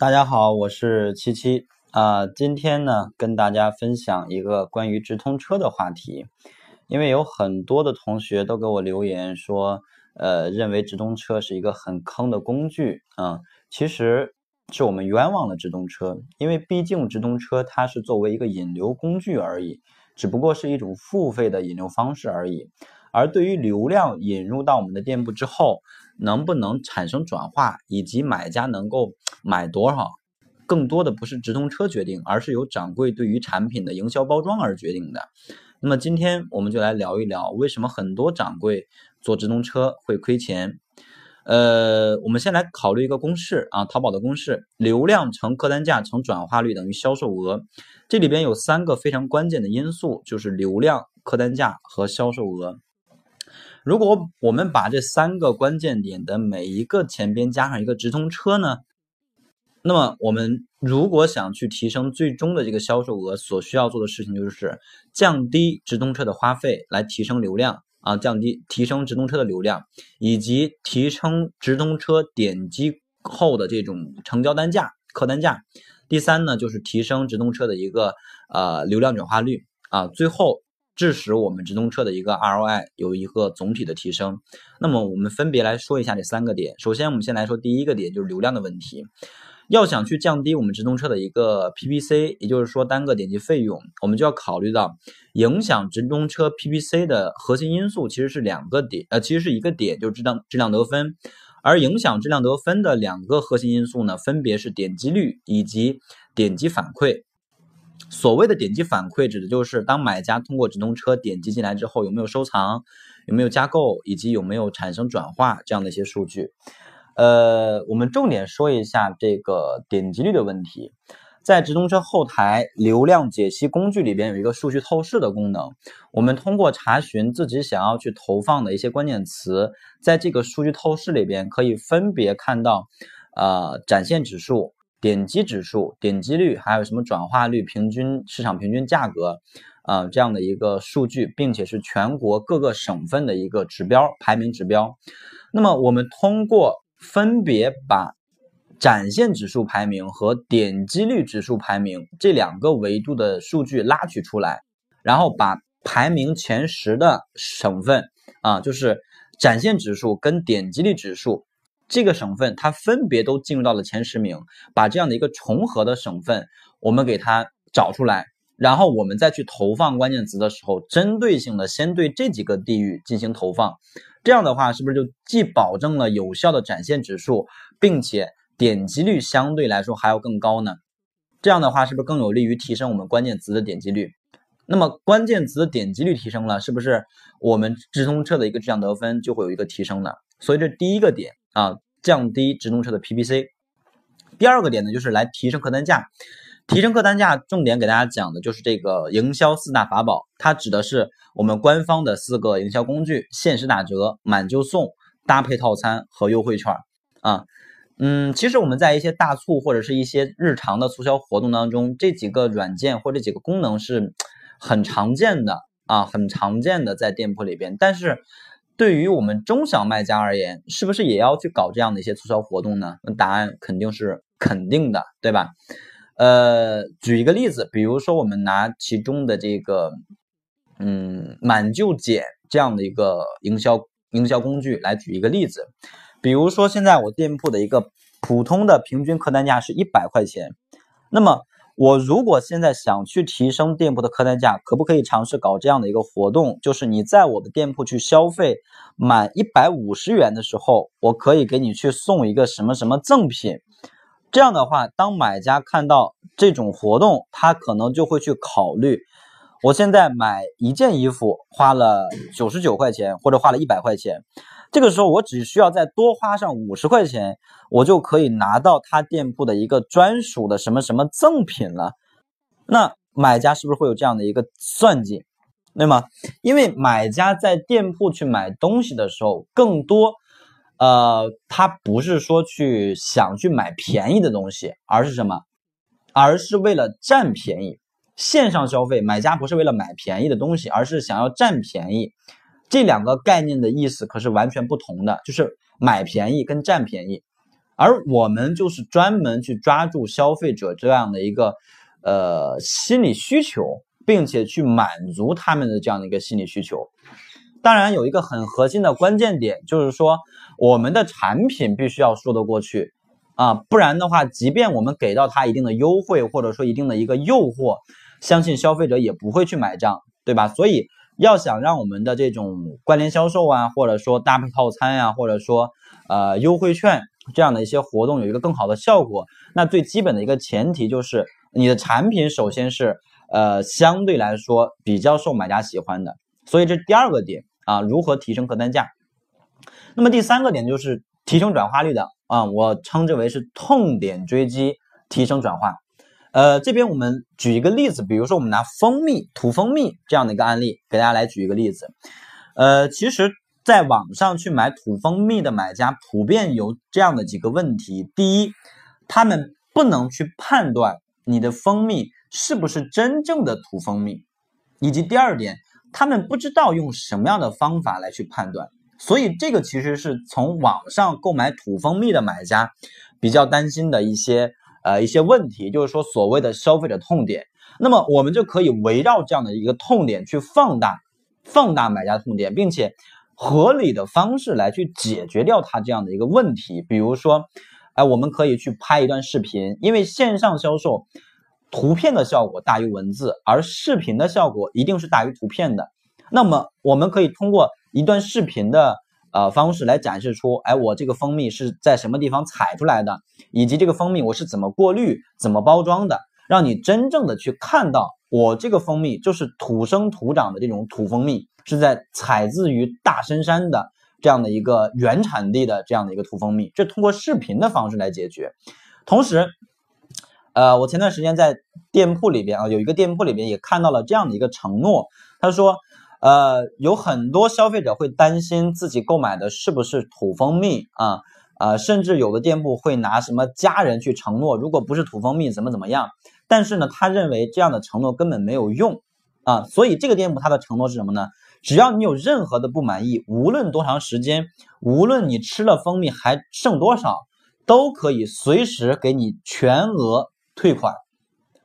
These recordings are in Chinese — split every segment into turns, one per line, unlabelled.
大家好，我是七七啊。今天呢，跟大家分享一个关于直通车的话题。因为有很多的同学都给我留言说，呃，认为直通车是一个很坑的工具啊。其实是我们冤枉了直通车，因为毕竟直通车它是作为一个引流工具而已，只不过是一种付费的引流方式而已。而对于流量引入到我们的店铺之后，能不能产生转化，以及买家能够买多少，更多的不是直通车决定，而是由掌柜对于产品的营销包装而决定的。那么今天我们就来聊一聊，为什么很多掌柜做直通车会亏钱。呃，我们先来考虑一个公式啊，淘宝的公式：流量乘客单价乘转化率等于销售额。这里边有三个非常关键的因素，就是流量、客单价和销售额。如果我们把这三个关键点的每一个前边加上一个直通车呢，那么我们如果想去提升最终的这个销售额，所需要做的事情就是降低直通车的花费，来提升流量啊，降低提升直通车的流量，以及提升直通车点击后的这种成交单价、客单价。第三呢，就是提升直通车的一个呃流量转化率啊，最后。致使我们直通车的一个 ROI 有一个总体的提升。那么我们分别来说一下这三个点。首先，我们先来说第一个点，就是流量的问题。要想去降低我们直通车的一个 PPC，也就是说单个点击费用，我们就要考虑到影响直通车 PPC 的核心因素其实是两个点，呃，其实是一个点，就是质量质量得分。而影响质量得分的两个核心因素呢，分别是点击率以及点击反馈。所谓的点击反馈，指的就是当买家通过直通车点击进来之后，有没有收藏，有没有加购，以及有没有产生转化这样的一些数据。呃，我们重点说一下这个点击率的问题。在直通车后台流量解析工具里边有一个数据透视的功能，我们通过查询自己想要去投放的一些关键词，在这个数据透视里边可以分别看到，呃，展现指数。点击指数、点击率，还有什么转化率、平均市场平均价格，啊，这样的一个数据，并且是全国各个省份的一个指标排名指标。那么，我们通过分别把展现指数排名和点击率指数排名这两个维度的数据拉取出来，然后把排名前十的省份啊，就是展现指数跟点击率指数。这个省份它分别都进入到了前十名，把这样的一个重合的省份，我们给它找出来，然后我们再去投放关键词的时候，针对性的先对这几个地域进行投放，这样的话是不是就既保证了有效的展现指数，并且点击率相对来说还要更高呢？这样的话是不是更有利于提升我们关键词的点击率？那么关键词的点击率提升了，是不是我们直通车的一个质量得分就会有一个提升呢？所以这第一个点。啊，降低直通车的 PPC。第二个点呢，就是来提升客单价。提升客单价，重点给大家讲的就是这个营销四大法宝，它指的是我们官方的四个营销工具：限时打折、满就送、搭配套餐和优惠券。啊，嗯，其实我们在一些大促或者是一些日常的促销活动当中，这几个软件或这几个功能是很常见的啊，很常见的在店铺里边，但是。对于我们中小卖家而言，是不是也要去搞这样的一些促销活动呢？那答案肯定是肯定的，对吧？呃，举一个例子，比如说我们拿其中的这个，嗯，满就减这样的一个营销营销工具来举一个例子，比如说现在我店铺的一个普通的平均客单价是一百块钱，那么。我如果现在想去提升店铺的客单价，可不可以尝试搞这样的一个活动？就是你在我的店铺去消费满一百五十元的时候，我可以给你去送一个什么什么赠品。这样的话，当买家看到这种活动，他可能就会去考虑。我现在买一件衣服花了九十九块钱，或者花了一百块钱，这个时候我只需要再多花上五十块钱，我就可以拿到他店铺的一个专属的什么什么赠品了。那买家是不是会有这样的一个算计，对吗？因为买家在店铺去买东西的时候，更多，呃，他不是说去想去买便宜的东西，而是什么？而是为了占便宜。线上消费，买家不是为了买便宜的东西，而是想要占便宜。这两个概念的意思可是完全不同的，就是买便宜跟占便宜而我们就是专门去抓住消费者这样的一个呃心理需求，并且去满足他们的这样的一个心理需求。当然有一个很核心的关键点，就是说我们的产品必须要说得过去啊，不然的话，即便我们给到他一定的优惠，或者说一定的一个诱惑，相信消费者也不会去买账，对吧？所以要想让我们的这种关联销售啊，或者说搭配套餐呀，或者说呃优惠券这样的一些活动有一个更好的效果，那最基本的一个前提就是你的产品首先是呃相对来说比较受买家喜欢的，所以这第二个点。啊，如何提升客单价？那么第三个点就是提升转化率的啊，我称之为是痛点追击，提升转化。呃，这边我们举一个例子，比如说我们拿蜂蜜、土蜂蜜这样的一个案例给大家来举一个例子。呃，其实在网上去买土蜂蜜的买家普遍有这样的几个问题：第一，他们不能去判断你的蜂蜜是不是真正的土蜂蜜，以及第二点。他们不知道用什么样的方法来去判断，所以这个其实是从网上购买土蜂蜜的买家比较担心的一些呃一些问题，就是说所谓的消费者痛点。那么我们就可以围绕这样的一个痛点去放大放大买家痛点，并且合理的方式来去解决掉它这样的一个问题。比如说，哎，我们可以去拍一段视频，因为线上销售。图片的效果大于文字，而视频的效果一定是大于图片的。那么，我们可以通过一段视频的呃方式来展示出，哎，我这个蜂蜜是在什么地方采出来的，以及这个蜂蜜我是怎么过滤、怎么包装的，让你真正的去看到我这个蜂蜜就是土生土长的这种土蜂蜜，是在采自于大深山的这样的一个原产地的这样的一个土蜂蜜。这通过视频的方式来解决，同时。呃，我前段时间在店铺里边啊，有一个店铺里边也看到了这样的一个承诺，他说，呃，有很多消费者会担心自己购买的是不是土蜂蜜啊，啊，甚至有的店铺会拿什么家人去承诺，如果不是土蜂蜜怎么怎么样，但是呢，他认为这样的承诺根本没有用啊，所以这个店铺他的承诺是什么呢？只要你有任何的不满意，无论多长时间，无论你吃了蜂蜜还剩多少，都可以随时给你全额。退款，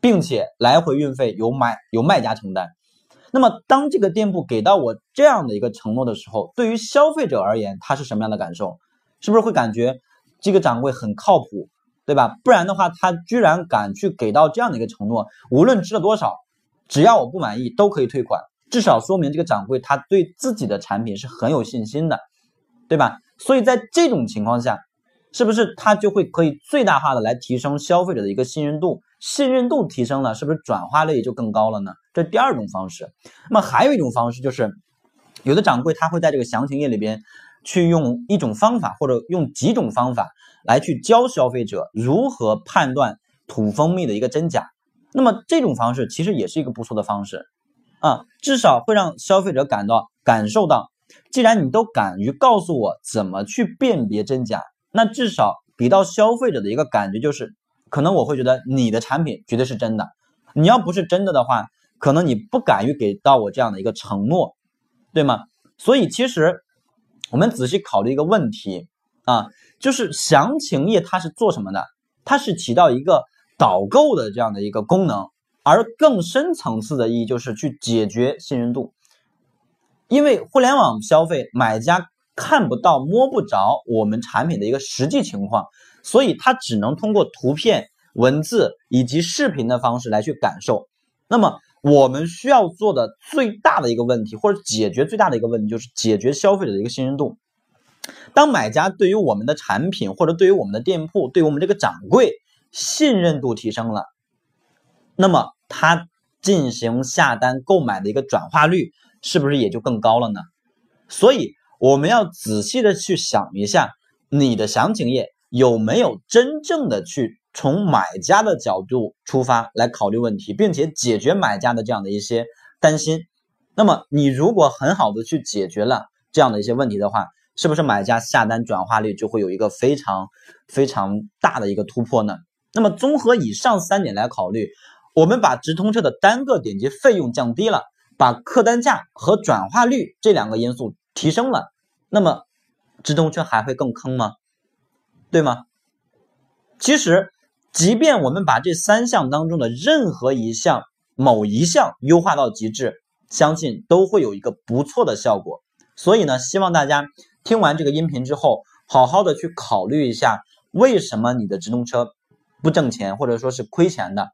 并且来回运费由买由卖家承担。那么，当这个店铺给到我这样的一个承诺的时候，对于消费者而言，他是什么样的感受？是不是会感觉这个掌柜很靠谱，对吧？不然的话，他居然敢去给到这样的一个承诺，无论吃了多少，只要我不满意都可以退款，至少说明这个掌柜他对自己的产品是很有信心的，对吧？所以在这种情况下。是不是他就会可以最大化的来提升消费者的一个信任度？信任度提升了，是不是转化率也就更高了呢？这第二种方式。那么还有一种方式就是，有的掌柜他会在这个详情页里边去用一种方法或者用几种方法来去教消费者如何判断土蜂蜜的一个真假。那么这种方式其实也是一个不错的方式啊，至少会让消费者感到感受到，既然你都敢于告诉我怎么去辨别真假。那至少给到消费者的一个感觉就是，可能我会觉得你的产品绝对是真的。你要不是真的的话，可能你不敢于给到我这样的一个承诺，对吗？所以其实我们仔细考虑一个问题啊，就是详情页它是做什么的？它是起到一个导购的这样的一个功能，而更深层次的意义就是去解决信任度，因为互联网消费买家。看不到摸不着我们产品的一个实际情况，所以他只能通过图片、文字以及视频的方式来去感受。那么我们需要做的最大的一个问题，或者解决最大的一个问题，就是解决消费者的一个信任度。当买家对于我们的产品，或者对于我们的店铺，对于我们这个掌柜信任度提升了，那么他进行下单购买的一个转化率是不是也就更高了呢？所以。我们要仔细的去想一下，你的详情页有没有真正的去从买家的角度出发来考虑问题，并且解决买家的这样的一些担心。那么你如果很好的去解决了这样的一些问题的话，是不是买家下单转化率就会有一个非常非常大的一个突破呢？那么综合以上三点来考虑，我们把直通车的单个点击费用降低了，把客单价和转化率这两个因素提升了。那么，直通车还会更坑吗？对吗？其实，即便我们把这三项当中的任何一项、某一项优化到极致，相信都会有一个不错的效果。所以呢，希望大家听完这个音频之后，好好的去考虑一下，为什么你的直通车不挣钱，或者说是亏钱的，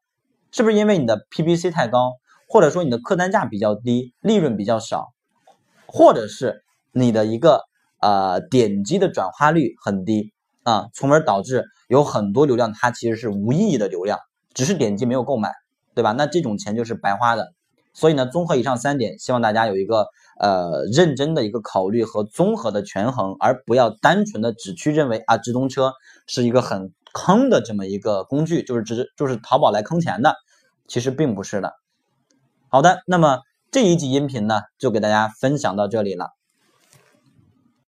是不是因为你的 PPC 太高，或者说你的客单价比较低，利润比较少，或者是你的一个呃点击的转化率很低啊，从而导致有很多流量它其实是无意义的流量，只是点击没有购买，对吧？那这种钱就是白花的。所以呢，综合以上三点，希望大家有一个呃认真的一个考虑和综合的权衡，而不要单纯的只去认为啊直通车是一个很坑的这么一个工具，就是直就是淘宝来坑钱的，其实并不是的。好的，那么这一集音频呢，就给大家分享到这里了。